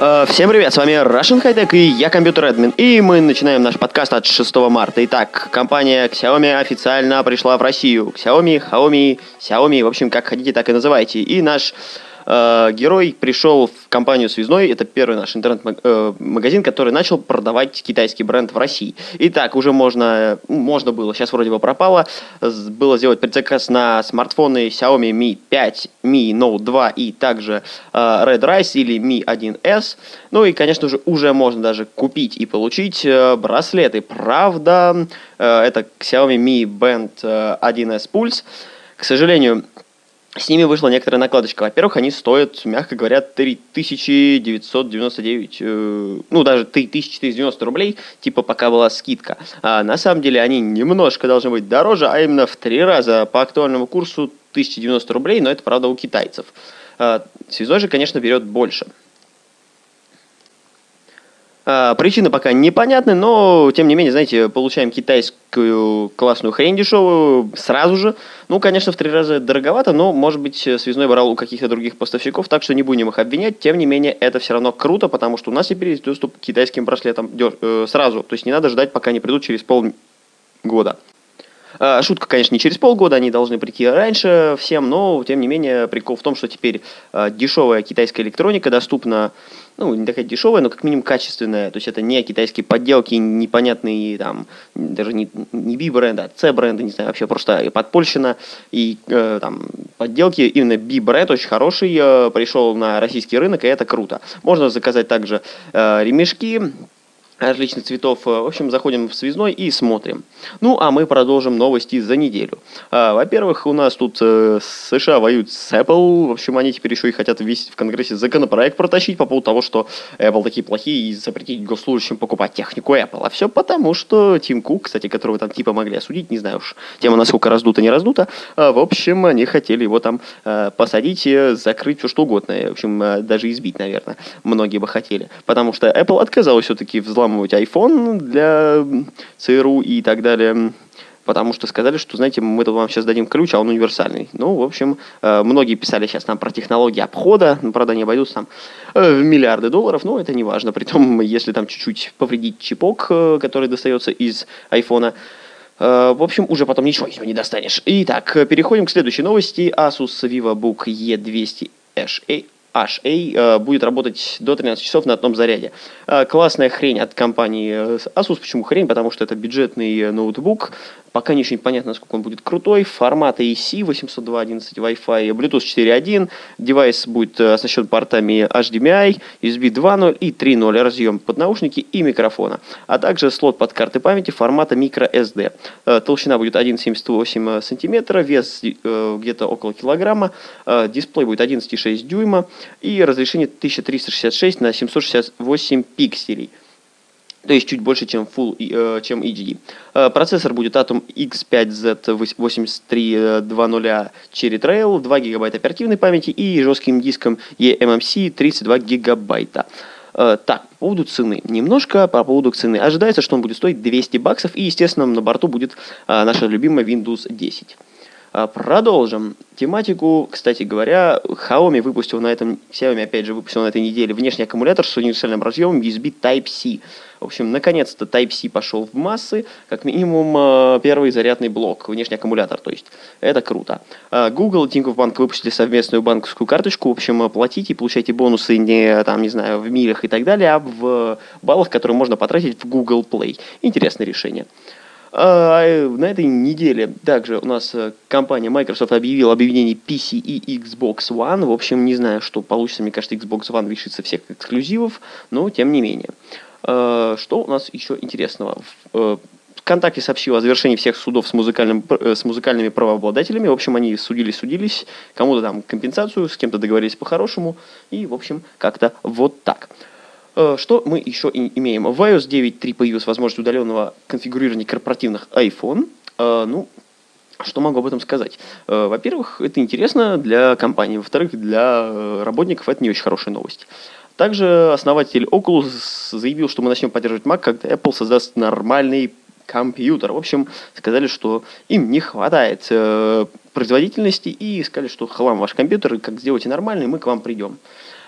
Э, Всем привет, с вами Russian High Tech и я компьютер админ. И мы начинаем наш подкаст от 6 марта. Итак, компания Xiaomi официально пришла в Россию. Xiaomi, Xiaomi, Xiaomi, в общем, как хотите, так и называйте. И наш э, герой пришел в компанию Связной. Это первый наш интернет-магазин, который начал продавать китайский бренд в России. Итак, уже можно, можно было, сейчас вроде бы пропало, было сделать предзаказ на смартфоны Xiaomi Mi 5, Mi Note 2 и также э, Red Rise или Mi 1S. Ну и, конечно же, уже можно даже купить и получить э, браслеты. Правда, э, это Xiaomi Mi Band э, 1S Pulse. К сожалению, с ними вышла некоторая накладочка. Во-первых, они стоят, мягко говоря, 3999, э, ну, даже 3490 рублей, типа пока была скидка. А на самом деле они немножко должны быть дороже, а именно в три раза по актуальному курсу 1090 рублей, но это, правда, у китайцев. А, Связной же, конечно, берет больше. А, Причины пока непонятны, но тем не менее, знаете, получаем китайскую классную хрень дешевую сразу же. Ну, конечно, в три раза дороговато, но, может быть, связной брал у каких-то других поставщиков, так что не будем их обвинять. Тем не менее, это все равно круто, потому что у нас теперь есть доступ к китайским браслетам э, сразу. То есть не надо ждать, пока они придут через полгода. А, Шутка, конечно, не через полгода, они должны прийти раньше всем, но, тем не менее, прикол в том, что теперь а, дешевая китайская электроника доступна, ну, не такая дешевая, но как минимум качественная. То есть это не китайские подделки, непонятные, там, даже не, не B-бренда, а C-бренда, не знаю, вообще просто подпольщина и э, там подделки. Именно B-бренд очень хороший, э, пришел на российский рынок, и это круто. Можно заказать также э, ремешки, различных цветов. Э, В общем, заходим в связной и смотрим. Ну, а мы продолжим новости за неделю. А, Во-первых, у нас тут э, США воюют с Apple. В общем, они теперь еще и хотят ввести в Конгрессе законопроект протащить по поводу того, что Apple такие плохие и запретить госслужащим покупать технику Apple. А все потому, что Тим Кук, кстати, которого там типа могли осудить, не знаю уж, тема насколько раздута, не раздута. А, В общем, они хотели его там э, посадить, закрыть, все что угодно. В общем, даже избить, наверное, многие бы хотели. Потому что Apple отказалась все-таки взламывать iPhone для ЦРУ и так далее. Потому что сказали, что, знаете, мы тут вам сейчас дадим ключ, а он универсальный. Ну, в общем, э, многие писали сейчас нам про технологии обхода, ну, правда, не обойдутся там э, в миллиарды долларов, но это не важно. Притом, если там чуть-чуть повредить чипок, э, который достается из айфона, В общем, уже потом ничего из него не достанешь. Итак, переходим к следующей новости. Asus VivoBook E200 HA HA э, будет работать до 13 часов на одном заряде. Э, Классная хрень от компании э, Asus. Почему хрень? Потому что это бюджетный ноутбук. Пока не очень понятно, насколько он будет крутой. Формат AC 802.11 Wi-Fi, Bluetooth 4.1. Девайс будет э, оснащен портами HDMI, USB 2.0 и 3.0 разъем под наушники и микрофона. А также слот под карты памяти формата microSD. Э, Толщина будет 1,78 сантиметра, вес э, где-то около килограмма. Дисплей будет 11,6 дюйма и разрешение 1366 на 768 пикселей. То есть чуть больше, чем Full, э, чем HD. Э, Процессор будет Atom X5Z8320 Cherry Trail, 2 гигабайта оперативной памяти и жестким диском eMMC 32 гигабайта. Э, Так, по поводу цены. Немножко по поводу цены. Ожидается, что он будет стоить 200 баксов, и, естественно, на борту будет наша любимая Windows 10. А, Продолжим тематику. Кстати говоря, Xiaomi выпустил на этом, Xiaomi опять же выпустил на этой неделе внешний аккумулятор с универсальным разъемом USB Type-C. В общем, наконец-то Type-C пошел в массы, как минимум э, первый зарядный блок, внешний аккумулятор, то есть это круто. А, Google и Тинькофф Банк выпустили совместную банковскую карточку, в общем, платите и получайте бонусы не, там, не знаю, в милях и так далее, а в баллах, которые можно потратить в Google Play. Интересное решение. А, э, На этой неделе также у нас э, компания Microsoft объявила объединение PC и Xbox One. В общем, не знаю, что получится. Мне кажется, Xbox One лишится всех эксклюзивов, но тем не менее. Э, Что у нас еще интересного? Э, ВКонтакте сообщил о завершении всех судов с, музыкальным, с музыкальными правообладателями. В общем, они судились-судились, кому-то там компенсацию, с кем-то договорились по-хорошему. И, в общем, как-то вот так. Э, Что мы еще и имеем? В iOS 9.3 появилась возможность удаленного конфигурирования корпоративных iPhone. Э, Ну, что могу об этом сказать? Э, Во-первых, это интересно для компании. Во-вторых, для работников это не очень хорошая новость. Также основатель Oculus заявил, что мы начнем поддерживать Mac, когда Apple создаст нормальный компьютер. В общем, сказали, что им не хватает производительности и сказали, что хлам ваш компьютер, как сделайте нормальный, мы к вам придем.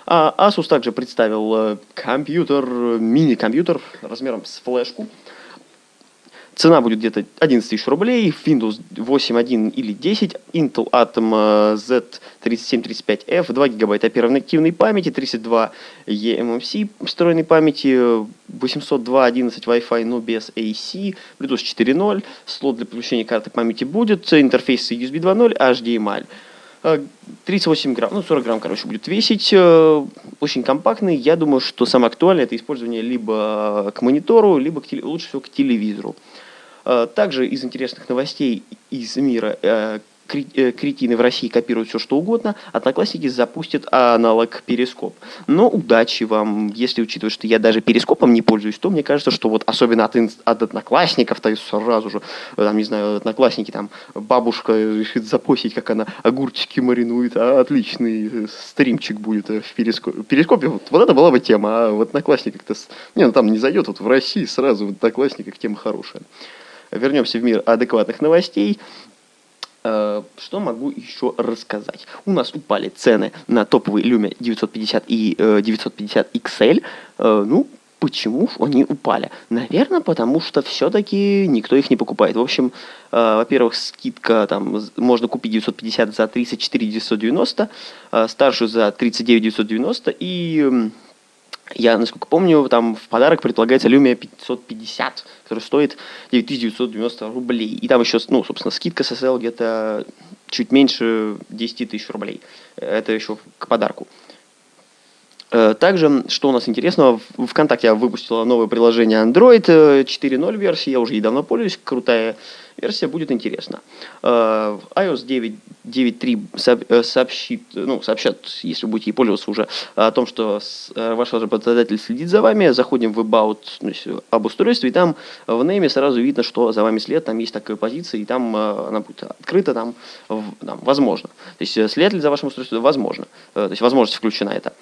А Asus также представил э, компьютер, мини-компьютер размером с флешку. Цена будет где-то 11 тысяч рублей, Windows 8.1 или 10, Intel Atom э, Z3735F, 2 гигабайта оперативной памяти, 32 eMMC встроенной памяти, э, 802.11 Wi-Fi, но без AC, Bluetooth 4.0, слот для подключения карты памяти будет, интерфейс USB 2.0, HDMI. Э, 38 грамм, ну 40 грамм, короче, будет весить. э, Очень компактный. Я думаю, что самое актуальное это использование либо к монитору, либо к теле- лучше всего к телевизору. Э, Также из интересных новостей из мира э, э, кретины в России копируют все, что угодно. Одноклассники запустят аналог Перископ. Но удачи вам, если учитывать, что я даже Перископом не пользуюсь, то мне кажется, что вот особенно от, от одноклассников, то есть сразу же, э, там, не знаю, одноклассники, там, бабушка решит запостить, как она огурчики маринует, а отличный э, стримчик будет э, в Перископе. Перископе вот, вот это была бы тема, а в одноклассниках-то... Не, ну там не зайдет, вот в России сразу в одноклассниках тема хорошая. Вернемся в мир адекватных новостей. Э, Что могу еще рассказать? У нас упали цены на топовые Lumia 950 и э, 950 XL. Э, Ну, почему они упали? Наверное, потому что все-таки никто их не покупает. В общем, э, во-первых, скидка там можно купить 950 за 34 990, э, старшую за 39 990 и я, насколько помню, там в подарок предлагается Lumia 550, который стоит 9990 рублей. И там еще, ну, собственно, скидка с SL где-то чуть меньше 10 тысяч рублей. Это еще к подарку. Э, Также, что у нас интересного, в- ВКонтакте выпустила новое приложение Android э, 4.0 версии, я уже ей давно пользуюсь, крутая версия, будет интересно. Э, iOS 9 9.3 сооб- э, сообщит, ну, сообщат, если будете ей пользоваться уже, о том, что э, ваш работодатель следит за вами, заходим в About, ну, об устройстве, и там в нейме сразу видно, что за вами след, там есть такая позиция, и там она будет открыта, там, там возможно. То есть след ли за вашим устройством? Возможно. То есть возможность включена это.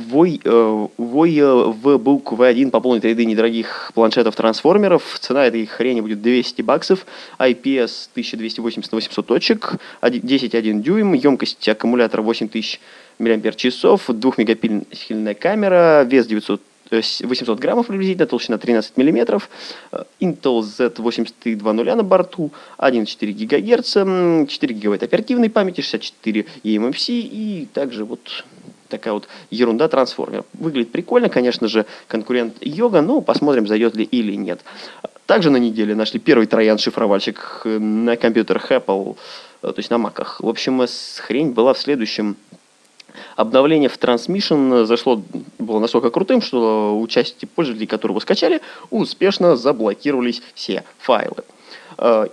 Вой, э, Вой э, в бук V1 пополнит ряды недорогих планшетов-трансформеров. Цена этой хрени будет 200 баксов. IPS 1280 на 800 точек. 10,1 дюйм. Емкость аккумулятора 8000 мАч. Двухмегапиксельная камера. Вес 900 э, с- 800 граммов приблизительно, толщина 13 миллиметров, э, Intel Z8320 на борту, 1,4 ГГц, м, 4 гигабайта оперативной памяти, 64 eMMC и также вот такая вот ерунда трансформер. Выглядит прикольно, конечно же, конкурент Йога, но посмотрим, зайдет ли или нет. Также на неделе нашли первый троян-шифровальщик э, на компьютерах Apple, э, то есть на маках. В общем, э, хрень была в следующем. Обновление в Transmission зашло, было настолько крутым, что у части пользователей, которые его скачали, успешно заблокировались все файлы.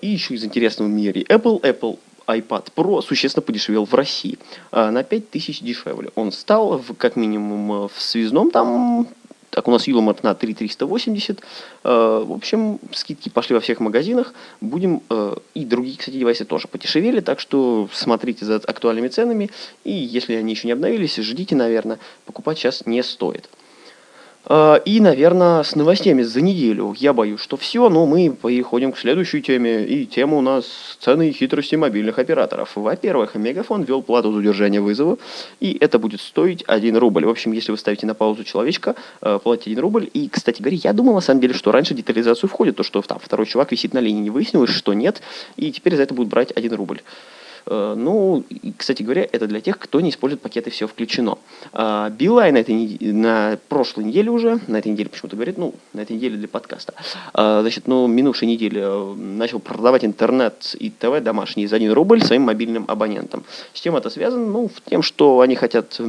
И еще из интересного в мире Apple, Apple iPad Pro существенно подешевел в России. Э, На 5000 дешевле. Он стал в- как минимум э, в связном там так, у нас юмор на 3380. Э, В общем, скидки пошли во всех магазинах. Будем... э, И другие, кстати, девайсы тоже подешевели, так что смотрите за актуальными ценами. И если они еще не обновились, ждите, наверное. Покупать сейчас не стоит. Э, И, наверное, с новостями за неделю. Я боюсь, что все, но мы переходим к следующей теме. И тема у нас цены и хитрости мобильных операторов. Во-первых, Мегафон ввел плату за удержание вызова, и это будет стоить 1 рубль. В общем, если вы ставите на паузу человечка, э, платите 1 рубль. И, кстати говоря, я думал, на самом деле, что раньше детализацию входит то, что там второй чувак висит на линии. Не выяснилось, что нет, и теперь за это будут брать 1 рубль. Э, Ну, кстати говоря, это для тех, кто не использует пакеты «Все включено». А, Билайн на, этой, на прошлой неделе уже, на этой неделе почему-то говорит, ну, на этой неделе для подкаста, а, значит, ну, минувшей неделе э, начал продавать интернет и ТВ домашние за 1 рубль своим мобильным абонентам. С чем это связано? Ну, в тем, что они хотят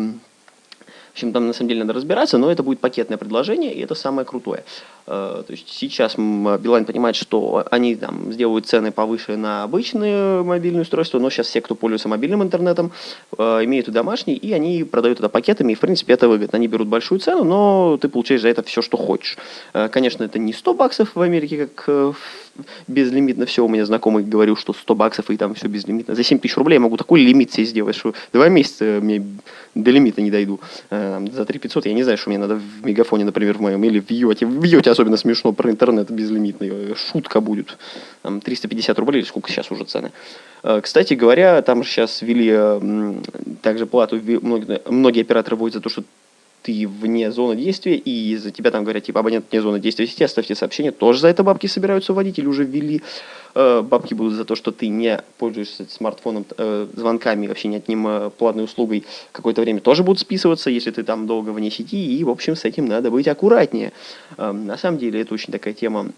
в общем, там на самом деле надо разбираться, но это будет пакетное предложение, и это самое крутое. Э, то есть сейчас Билайн понимает, что они там сделают цены повыше на обычные мобильные устройства, но сейчас все, кто пользуется мобильным интернетом, э, имеют и домашний, и они продают это пакетами, и в принципе это выгодно. Они берут большую цену, но ты получаешь за это все, что хочешь. Э, конечно, это не 100 баксов в Америке, как безлимитно все. У меня знакомый говорил, что 100 баксов и там все безлимитно. За 7 тысяч рублей я могу такой лимит себе сделать, что два месяца мне до лимита не дойду. За 3 500 я не знаю, что мне надо в Мегафоне, например, в моем, или в Йоте. В Йоте особенно смешно про интернет безлимитный. Шутка будет. Там 350 рублей, или сколько сейчас уже цены. Э, кстати говоря, там же сейчас ввели также плату, многие, многие операторы вводят за то, что ты вне зоны действия, и за тебя там говорят, типа, абонент вне зоны действия сети, оставьте сообщение, тоже за это бабки собираются вводить или уже ввели. Э, бабки будут за то, что ты не пользуешься смартфоном, э, звонками, вообще не от ним э, платной услугой, какое-то время тоже будут списываться, если ты там долго вне сети, и, в общем, с этим надо быть аккуратнее. На самом деле, это очень такая тема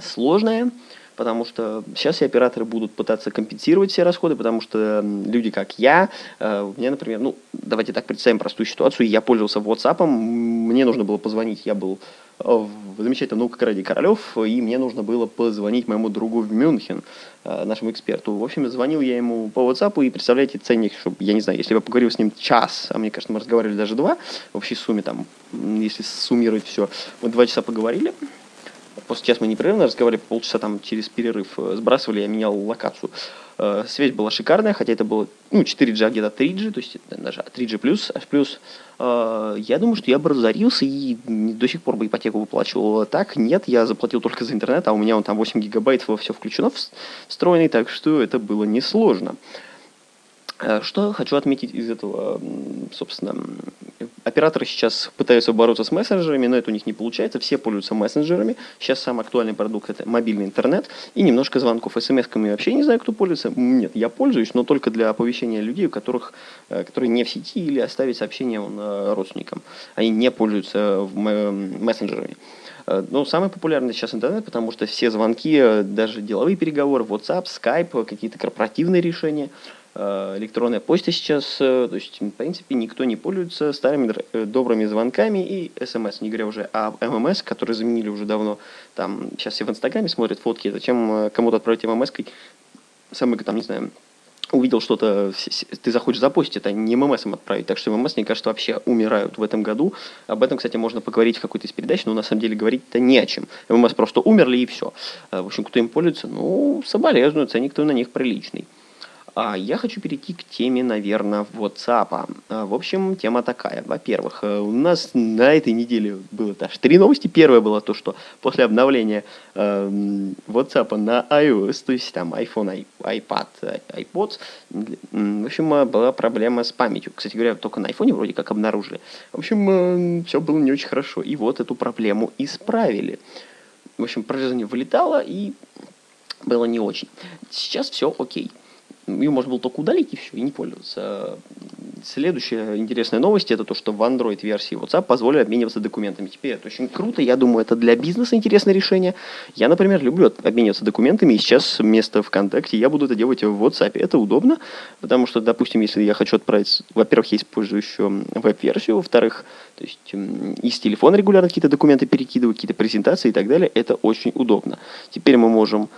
сложная, потому что сейчас и операторы будут пытаться компенсировать все расходы, потому что люди, как я, э, мне, например, ну, давайте так представим простую ситуацию, я пользовался WhatsApp, мне нужно было позвонить, я был э, в замечательном наука ради Королев, и мне нужно было позвонить моему другу в Мюнхен, э, нашему эксперту. В общем, звонил я ему по WhatsApp, и представляете, ценник, чтобы, я не знаю, если бы я поговорил с ним час, а мне кажется, мы разговаривали даже два, в общей сумме там, если суммировать все, мы два часа поговорили, После часа мы непрерывно разговаривали, полчаса там через перерыв э, сбрасывали, я менял локацию. Э, связь была шикарная, хотя это было ну, 4G, а где-то 3G, то есть даже 3G+, плюс, плюс. Э, я думаю, что я бы разорился и до сих пор бы ипотеку выплачивал. Так, нет, я заплатил только за интернет, а у меня он там 8 гигабайт, все включено встроенный, так что это было несложно. Что хочу отметить из этого, собственно, Операторы сейчас пытаются бороться с мессенджерами, но это у них не получается. Все пользуются мессенджерами. Сейчас самый актуальный продукт – это мобильный интернет и немножко звонков. СМС-ками вообще не знаю, кто пользуется. Нет, я пользуюсь, но только для оповещения людей, у которых, э, которые не в сети или оставить сообщение э, родственникам. Они не пользуются мессенджерами. Э, ну, самый популярный сейчас интернет, потому что все звонки, даже деловые переговоры, WhatsApp, Skype, какие-то корпоративные решения – электронная почта сейчас, э, то есть, в принципе, никто не пользуется старыми э, добрыми звонками и смс, не говоря уже о ММС, которые заменили уже давно. Там сейчас все в Инстаграме смотрят фотки, зачем кому-то отправить ММС, самый, там, не знаю, увидел что-то, ты захочешь запостить, это не ММС отправить. Так что ММС, мне кажется, вообще умирают в этом году. Об этом, кстати, можно поговорить в какой-то из передач, но на самом деле говорить-то не о чем. ММС просто умерли и все. В общем, кто им пользуется, ну, соболезную, ценник-то на них приличный. А я хочу перейти к теме, наверное, WhatsApp. А, в общем, тема такая. Во-первых, э, у нас на этой неделе было даже три новости. Первое было то, что после обновления э, WhatsApp на iOS, то есть там iPhone, iPad, iPod, в общем, э, была проблема с памятью. Кстати говоря, только на iPhone вроде как обнаружили. В общем, все было не очень хорошо. И вот эту проблему исправили. В общем, приложение вылетало и было не очень. Сейчас все окей ее можно было только удалить и все, и не пользоваться. Следующая интересная новость это то, что в Android-версии WhatsApp позволили обмениваться документами. Теперь это очень круто, я думаю, это для бизнеса интересное решение. Я, например, люблю обмениваться документами, и сейчас вместо ВКонтакте я буду это делать в WhatsApp. Это удобно, потому что, допустим, если я хочу отправить, во-первых, я использую еще веб-версию, во-вторых, то есть из телефона регулярно какие-то документы перекидываю, какие-то презентации и так далее, это очень удобно. Теперь мы можем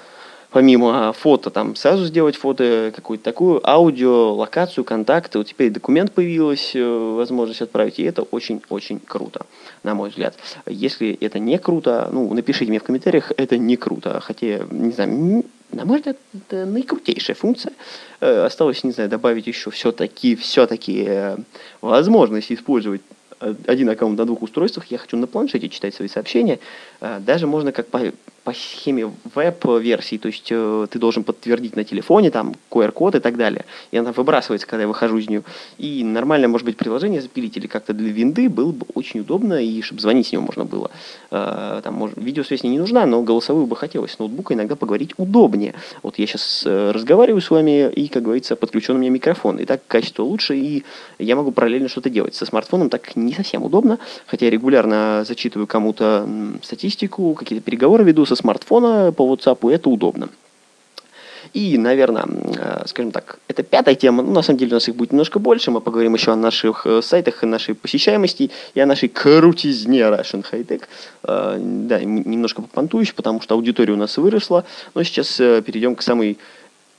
помимо фото, там сразу сделать фото, какую-то такую, аудио, локацию, контакты. Вот теперь документ появилась, э, возможность отправить, и это очень-очень круто, на мой взгляд. Если это не круто, ну, напишите мне в комментариях, это не круто. Хотя, не знаю, на мой взгляд, это наикрутейшая функция. Э, осталось, не знаю, добавить еще все-таки, все-таки э, возможность использовать один аккаунт на двух устройствах, я хочу на планшете читать свои сообщения. Даже можно как по схеме веб-версии, то есть э, ты должен подтвердить на телефоне, там, QR-код и так далее, и она выбрасывается, когда я выхожу из нее. И нормально, может быть, приложение запилить или как-то для винды было бы очень удобно, и чтобы звонить с него можно было. Э, там, может, видеосвязь не нужна, но голосовую бы хотелось. С ноутбука иногда поговорить удобнее. Вот я сейчас э, разговариваю с вами, и, как говорится, подключен у меня микрофон, и так качество лучше, и я могу параллельно что-то делать. Со смартфоном так не совсем удобно, хотя я регулярно зачитываю кому-то статистику, какие-то переговоры веду смартфона по WhatsApp, это удобно. И, наверное, э, скажем так, это пятая тема, ну, на самом деле у нас их будет немножко больше, мы поговорим еще о наших э, сайтах, о нашей посещаемости и о нашей крутизне Russian High Tech. Э, да, немножко попонтуюсь, потому что аудитория у нас выросла, но сейчас перейдем к самой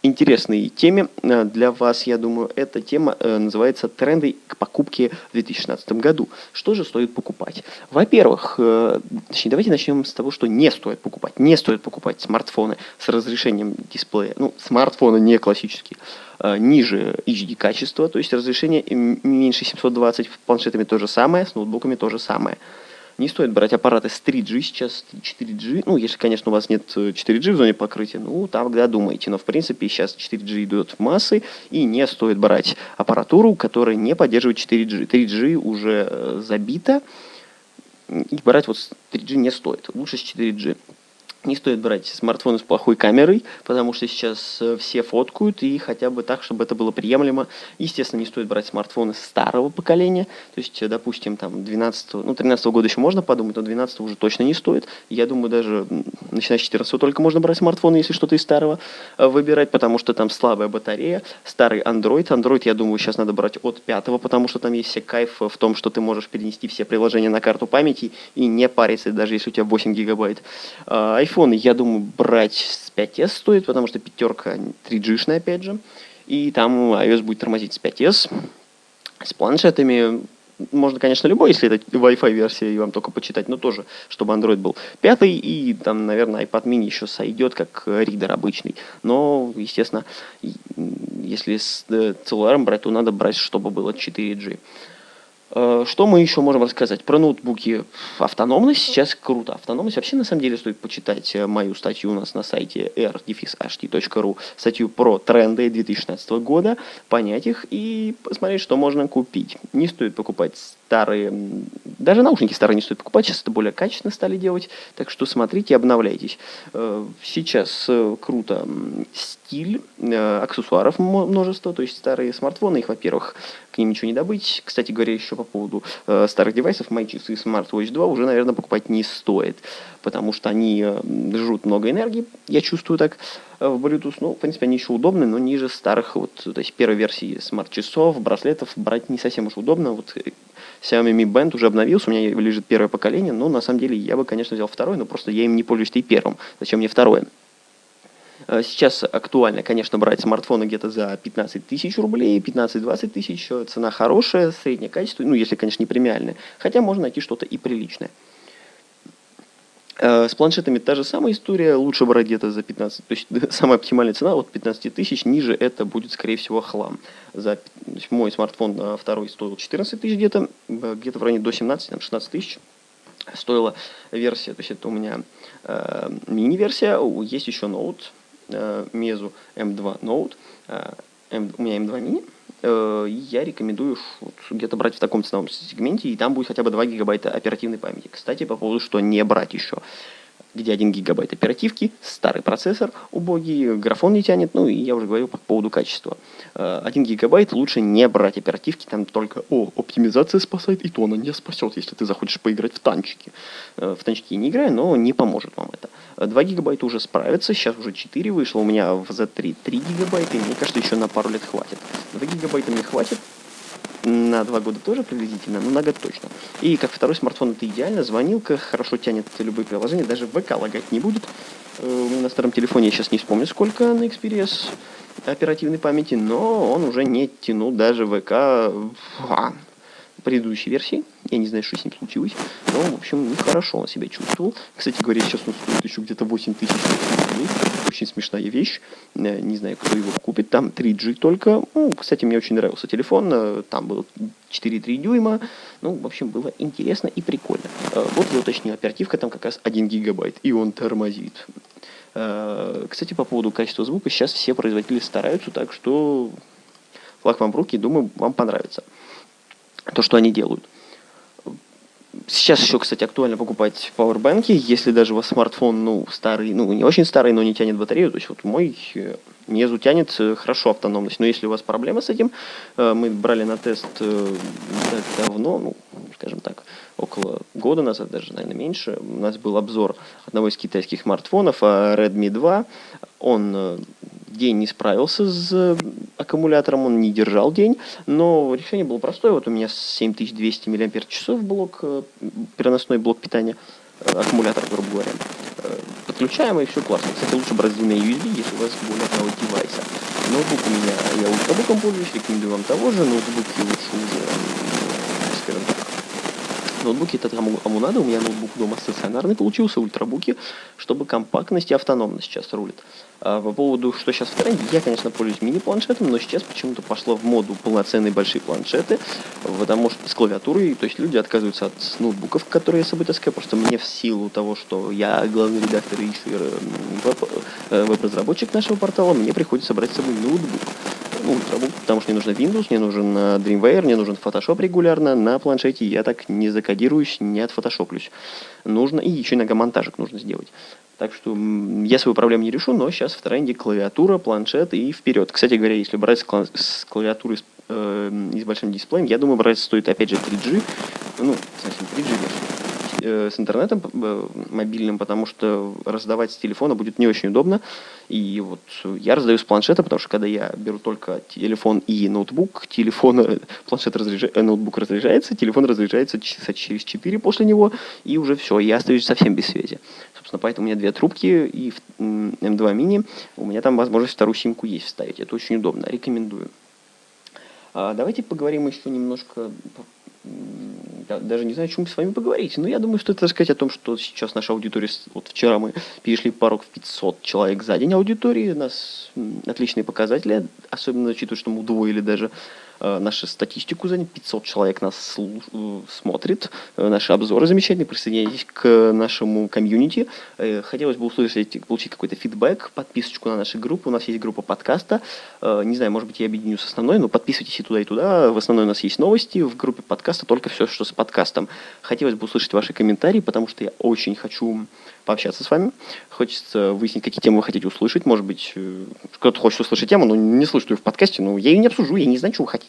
интересной теме э, для вас, я думаю. Эта тема э, называется «Тренды к покупке в 2016 году». Что же стоит покупать? Во-первых, э, давайте начнем с того, что не стоит покупать. Не стоит покупать смартфоны с разрешением дисплея. Ну, смартфоны не классические ниже HD качества, то есть разрешение меньше 720, с планшетами то же самое, с ноутбуками то же самое. Не стоит брать аппараты с 3G, сейчас 4G. Ну, если, конечно, у вас нет 4G э, в зоне покрытия, ну, тогда думайте. Но, в принципе, сейчас 4G идет в массы, и не стоит брать аппаратуру, которая не поддерживает 4G. 3G уже э, забита, и брать вот 3G не стоит. Лучше с 4G. Не стоит брать смартфоны с плохой камерой, потому что сейчас э, все фоткают, и хотя бы так, чтобы это было приемлемо. Естественно, не стоит брать смартфоны старого поколения, то есть, э, допустим, там 12 ну, 13 года еще можно подумать, но 12 уже точно не стоит. Я думаю, даже начиная с 14 только можно брать смартфоны, если что-то из старого э, выбирать, потому что там слабая батарея, старый Android. Android, я думаю, сейчас надо брать от 5, потому что там есть все кайф в том, что ты можешь перенести все приложения на карту памяти и не париться, даже если у тебя 8 гигабайт. А, iPhone, я думаю, брать с 5s стоит, потому что пятерка 3G-шная, опять же. И там iOS будет тормозить с 5s. С планшетами можно, конечно, любой, если это Wi-Fi версия, и вам только почитать, но тоже, чтобы Android был пятый, и там, наверное, iPad mini еще сойдет как ридер обычный. Но, естественно, если с э, целлуляром брать, то надо брать, чтобы было 4G. Э, что мы еще можем рассказать? Про ноутбуки автономность сейчас круто. Автономность вообще на самом деле стоит почитать э, мою статью у нас на сайте r-ht.ru, статью про тренды 2016 года, понять их и посмотреть, что можно купить. Не стоит покупать старые, даже наушники старые не стоит покупать, сейчас это более качественно стали делать, так что смотрите, обновляйтесь. Э, сейчас круто стиль, аксессуаров множество, то есть старые смартфоны, их, во-первых, к ним ничего не добыть. Кстати говоря, еще по поводу э, старых девайсов, мои часы Smartwatch 2 уже, наверное, покупать не стоит, потому что они э, жрут много энергии, я чувствую так, э, в Bluetooth. Ну, в принципе, они еще удобны, но ниже старых, вот, то есть первой версии смарт-часов, браслетов брать не совсем уж удобно. Вот э, Xiaomi Mi Band уже обновился, у меня лежит первое поколение, но на самом деле я бы, конечно, взял второй, но просто я им не пользуюсь и первым. Зачем мне второе? Э, сейчас актуально, конечно, брать смартфоны где-то за 15 тысяч рублей, 15-20 тысяч. Цена хорошая, среднее качество, ну, если, конечно, не премиальная. Хотя можно найти что-то и приличное. Э, с планшетами та же самая история, лучше брать где-то за 15, то есть самая оптимальная цена от 15 тысяч, ниже это будет, скорее всего, хлам. За, мой смартфон второй стоил 14 тысяч где-то, где-то в районе до 17, там 16 тысяч стоила версия, то есть это у меня э, мини-версия, есть еще ноут, э, Meizu M2 Note, э, M, у меня M2 Mini, э, я рекомендую где-то брать в таком ценовом сегменте, и там будет хотя бы 2 гигабайта оперативной памяти. Кстати, по поводу, что не брать еще где 1 гигабайт оперативки, старый процессор убогий, графон не тянет, ну и я уже говорил по поводу качества. 1 э, гигабайт лучше не брать оперативки, там только, о, оптимизация спасает, и то она не спасет, если ты захочешь поиграть в танчики. Э, в танчики не играю, но не поможет вам это. 2 гигабайта уже справится, сейчас уже 4 вышло, у меня в Z3 3 гигабайта, и мне кажется, еще на пару лет хватит. 2 гигабайта мне хватит, на два года тоже приблизительно, но на год точно. И как второй смартфон это идеально, звонилка, хорошо тянет любые приложения, даже ВК лагать не будет. Э, на старом телефоне я сейчас не вспомню, сколько на Xperia оперативной памяти, но он уже не тянул даже ВК а, предыдущей версии. Я не знаю, что с ним случилось. Но, в общем, нехорошо он себя чувствовал. Кстати говоря, сейчас он стоит еще где-то 8 тысяч рублей. Очень смешная вещь. Э, не знаю, кто его купит. Там 3G только. Ну, кстати, мне очень нравился телефон. Э, там был 4,3 дюйма. Ну, в общем, было интересно и прикольно. Э, вот я уточнил, оперативка там как раз 1 гигабайт. И он тормозит. Кстати, по поводу качества звука, сейчас все производители стараются, так что флаг вам в руки, думаю, вам понравится то, что они делают. Сейчас еще, кстати, актуально покупать пауэрбанки, если даже у вас смартфон, ну, старый, ну, не очень старый, но не тянет батарею. То есть вот мой Мезу тянет э, хорошо автономность. Но если у вас проблемы с этим, э, мы брали на тест э, давно, ну, скажем так, около года назад, даже, наверное, меньше. У нас был обзор одного из китайских смартфонов, Redmi 2. Он день не справился с аккумулятором, он не держал день, но решение было простое. Вот у меня 7200 мАч блок, переносной блок питания, аккумулятор, грубо говоря. Подключаем, и все классно. Кстати, лучше брать с двумя USB, если у вас более одного девайса. Ноутбук у меня, я ультрабуком пользуюсь, рекомендую вам того же, ноутбуки лучше уже, ноутбуки это кому, надо, у меня ноутбук дома стационарный получился, ультрабуки, чтобы компактность и автономность сейчас рулит. А по поводу, что сейчас в тренде, я, конечно, пользуюсь мини-планшетом, но сейчас почему-то пошло в моду полноценные большие планшеты, потому что с клавиатурой, то есть люди отказываются от ноутбуков, которые я с собой таскаю, просто мне в силу того, что я главный редактор и э, веб-разработчик нашего портала, мне приходится брать с собой ноутбук ну, ультрабук, потому что мне нужен Windows, мне нужен э, Dreamweaver, мне нужен Photoshop регулярно. На планшете я так не закодируюсь, не отфотошоплюсь. Нужно, и еще иногда монтажик нужно сделать. Так что я свою проблему не решу, но сейчас в тренде клавиатура, планшет и вперед. Кстати говоря, если брать с, кла- с клавиатурой с, э, и с большим дисплеем, я думаю, брать стоит опять же 3G, ну, совсем 3G версию с интернетом э, мобильным, потому что раздавать с телефона будет не очень удобно. И вот я раздаю с планшета, потому что когда я беру только телефон и ноутбук, телефон, э, планшет разряжается, ноутбук разряжается, телефон разряжается часа через 4 после него, и уже все, я остаюсь совсем без связи. Собственно, поэтому у меня две трубки и M2 мини, у меня там возможность вторую симку есть вставить. Это очень удобно, рекомендую. А давайте поговорим еще немножко даже не знаю, о чем с вами поговорить. Но я думаю, что это сказать о том, что сейчас наша аудитория, вот вчера мы перешли порог в 500 человек за день аудитории, у нас отличные показатели, особенно учитывая, что мы удвоили даже нашу статистику за 500 человек нас. Э, смотрит, э, наши обзоры замечательные, присоединяйтесь к нашему комьюнити. Хотелось бы услышать, получить какой-то фидбэк, подписочку на наши группы. У нас есть группа подкаста. Не знаю, может быть, я объединю с основной, но подписывайтесь и туда, и туда. В основной у нас есть новости, в группе подкаста только все, что с подкастом. Хотелось бы услышать ваши комментарии, потому что я очень хочу пообщаться с вами. Хочется выяснить, какие темы вы хотите услышать. Может быть, э, кто-то хочет услышать тему, но не слышит ее в подкасте, но я ее не обсужу, я не знаю, что вы хотите.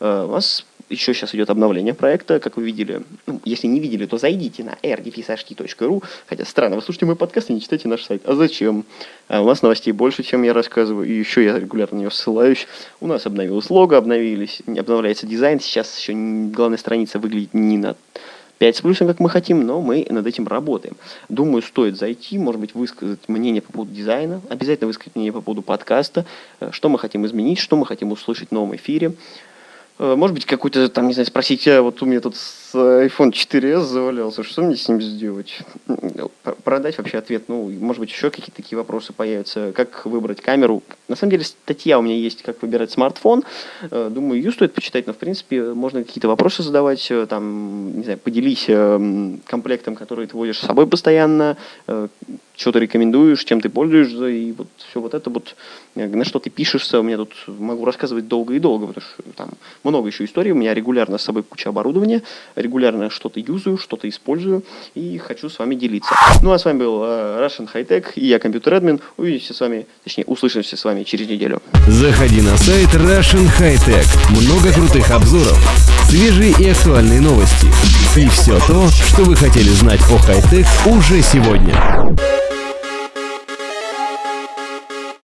Э, у вас еще сейчас идет обновление проекта, как вы видели. Ну, если не видели, то зайдите на rdpsht.ru. Хотя странно, вы слушаете мой подкаст и не читаете наш сайт. А зачем? А у нас новостей больше, чем я рассказываю, и еще я регулярно на нее ссылаюсь. У нас обновилось лого, обновились, обновляется дизайн. Сейчас еще главная страница выглядит не на 5 с плюсом, как мы хотим, но мы над этим работаем. Думаю, стоит зайти, может быть, высказать мнение по поводу дизайна, обязательно высказать мнение по поводу подкаста, э, что мы хотим изменить, что мы хотим услышать в новом эфире. Э, может быть, какой-то, там, не знаю, спросить, а вот у меня тут iPhone 4s завалялся, что мне с ним сделать? Продать вообще ответ, ну, может быть, еще какие-то такие вопросы появятся. Как выбрать камеру? На самом деле, статья у меня есть, как выбирать смартфон. Э, думаю, ее стоит почитать, но, в принципе, можно какие-то вопросы задавать, э, там, не знаю, поделись комплектом, который ты водишь с собой постоянно, что ты рекомендуешь, чем ты пользуешься, и вот все вот это вот, э, на что ты пишешься, у меня тут могу рассказывать долго и долго, потому что там много еще историй, у меня регулярно с собой куча оборудования, регулярно что-то юзаю, что-то использую, и хочу с вами делиться. Ну а с вами был э, Russian High Tech, и я компьютер админ, увидимся с вами, точнее услышимся с вами через неделю. Заходи на сайт Russian High Tech, много крутых обзоров, свежие и актуальные новости, и все то, что вы хотели знать о хай-тек уже сегодня.